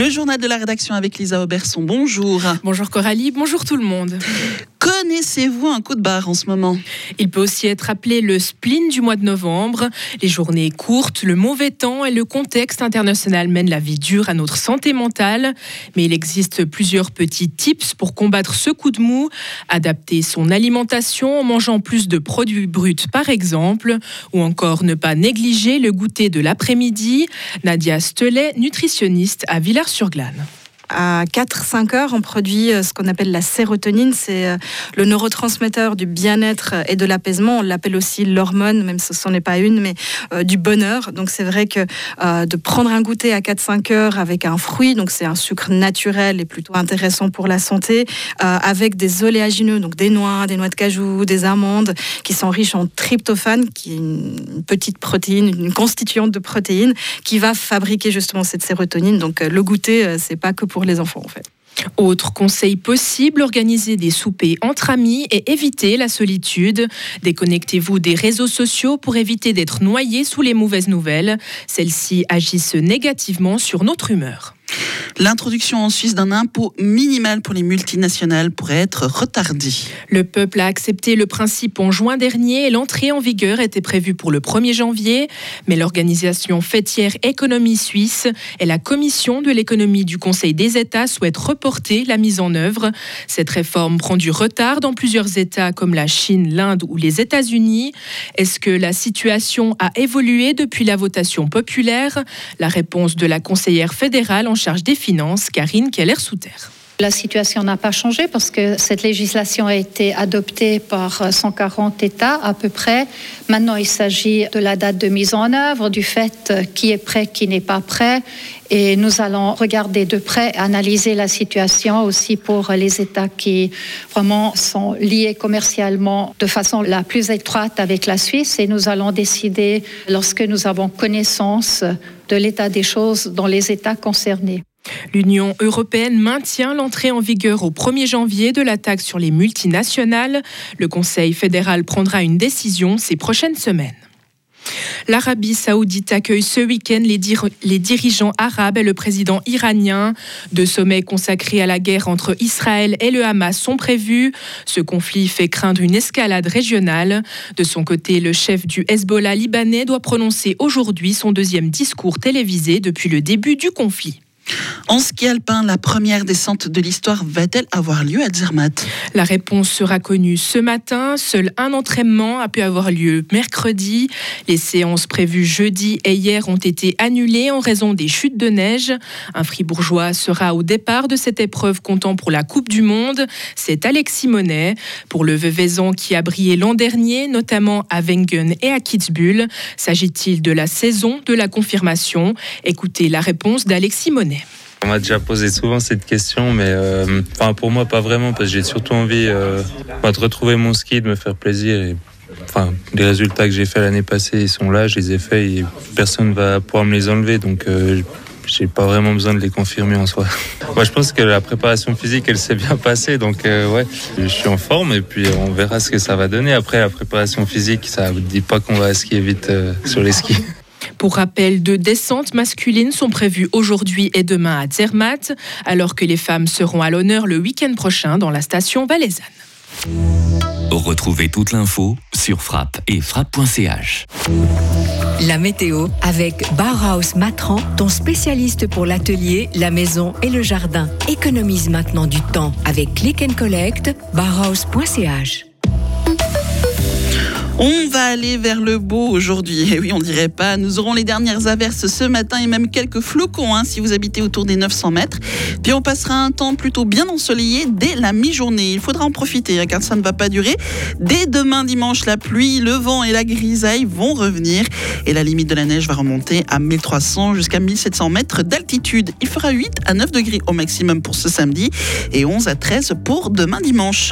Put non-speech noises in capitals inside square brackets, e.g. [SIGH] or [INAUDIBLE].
Le journal de la rédaction avec Lisa Auberson. Bonjour. Bonjour Coralie, bonjour tout le monde. Connaissez-vous un coup de barre en ce moment? Il peut aussi être appelé le spleen du mois de novembre. Les journées courtes, le mauvais temps et le contexte international mènent la vie dure à notre santé mentale. Mais il existe plusieurs petits tips pour combattre ce coup de mou. Adapter son alimentation en mangeant plus de produits bruts par exemple, ou encore ne pas négliger le goûter de l'après-midi. Nadia Stelet, nutritionniste à Villars-sur-Glane à 4-5 heures, on produit euh, ce qu'on appelle la sérotonine. C'est euh, le neurotransmetteur du bien-être et de l'apaisement. On l'appelle aussi l'hormone, même si ce n'est pas une, mais euh, du bonheur. Donc c'est vrai que de prendre un goûter à 4-5 heures avec un fruit, donc c'est un sucre naturel et plutôt intéressant pour la santé, avec des oléagineux, donc des noix, des noix de cajou, des amandes, qui sont riches en tryptophane, qui est une petite protéine, une constituante de protéines, qui va fabriquer justement cette sérotonine. Donc le goûter, c'est pas que pour les enfants en fait. Autre conseil possible, organisez des soupers entre amis et évitez la solitude. Déconnectez-vous des réseaux sociaux pour éviter d'être noyé sous les mauvaises nouvelles. Celles-ci agissent négativement sur notre humeur. L'introduction en Suisse d'un impôt minimal pour les multinationales pourrait être retardée. Le peuple a accepté le principe en juin dernier et l'entrée en vigueur était prévue pour le 1er janvier. Mais l'organisation fêtière Économie Suisse et la Commission de l'économie du Conseil des États souhaitent reporter la mise en œuvre. Cette réforme prend du retard dans plusieurs États comme la Chine, l'Inde ou les États-Unis. Est-ce que la situation a évolué depuis la votation populaire? La réponse de la conseillère fédérale en charge des finances, Karine Keller-Souter. La situation n'a pas changé parce que cette législation a été adoptée par 140 États à peu près. Maintenant, il s'agit de la date de mise en œuvre, du fait qui est prêt, qui n'est pas prêt. Et nous allons regarder de près, analyser la situation aussi pour les États qui vraiment sont liés commercialement de façon la plus étroite avec la Suisse. Et nous allons décider lorsque nous avons connaissance de l'état des choses dans les États concernés. L'Union européenne maintient l'entrée en vigueur au 1er janvier de la taxe sur les multinationales. Le Conseil fédéral prendra une décision ces prochaines semaines. L'Arabie saoudite accueille ce week-end les, les, dirigeants arabes et le président iranien. Deux sommets consacrés à la guerre entre Israël et le Hamas sont prévus. Ce conflit fait craindre une escalade régionale. De son côté, le chef du Hezbollah libanais doit prononcer aujourd'hui son deuxième discours télévisé depuis le début du conflit. En ski alpin, la première descente de l'histoire va-t-elle avoir lieu à Zermatt? La réponse sera connue ce matin. Seul un entraînement a pu avoir lieu mercredi. Les séances prévues jeudi et hier ont été annulées en raison des chutes de neige. Un fribourgeois sera au départ de cette épreuve comptant pour la Coupe du Monde. C'est Alexis Monet. Pour le Veuvezan qui a brillé l'an dernier, notamment à Wengen et à Kitzbühel, s'agit-il de la saison de la confirmation? Écoutez la réponse d'Alexis Monet. On m'a déjà posé souvent cette question, mais euh, enfin pour moi pas vraiment, parce que j'ai surtout envie euh, de retrouver mon ski, de me faire plaisir. Enfin, les résultats que j'ai fait l'année passée, ils sont là, je les ai faits et personne va pouvoir me les enlever, donc euh, j'ai pas vraiment besoin de les confirmer en soi. [LAUGHS] Moi, je pense que la préparation physique, elle s'est bien passée, donc ouais, je suis en forme et puis on verra ce que ça va donner. Après, la préparation physique, ça ne dit pas qu'on va skier vite sur les skis. Pour rappel, deux descentes masculines sont prévues aujourd'hui et demain à Zermatt, alors que les femmes seront à l'honneur le week-end prochain dans la station valaisanne. Retrouvez toute l'info sur frappe et frappe.ch. La météo avec Bauhaus Matran, ton spécialiste pour l'atelier, la maison et le jardin. Économise maintenant du temps avec Click and Collect, bauhaus.ch. On va aller vers le beau aujourd'hui. Et eh oui, on dirait pas. Nous aurons les dernières averses ce matin et même quelques flocons hein, si vous habitez autour des 900 mètres. Puis on passera un temps plutôt bien ensoleillé dès la mi-journée. Il faudra en profiter hein, car ça ne va pas durer. Dès demain dimanche, la pluie, le vent et la grisaille vont revenir et la limite de la neige va remonter à 1300 jusqu'à 1700 mètres d'altitude. Il fera 8 à 9 degrés au maximum pour ce samedi et 11 à 13 pour demain dimanche.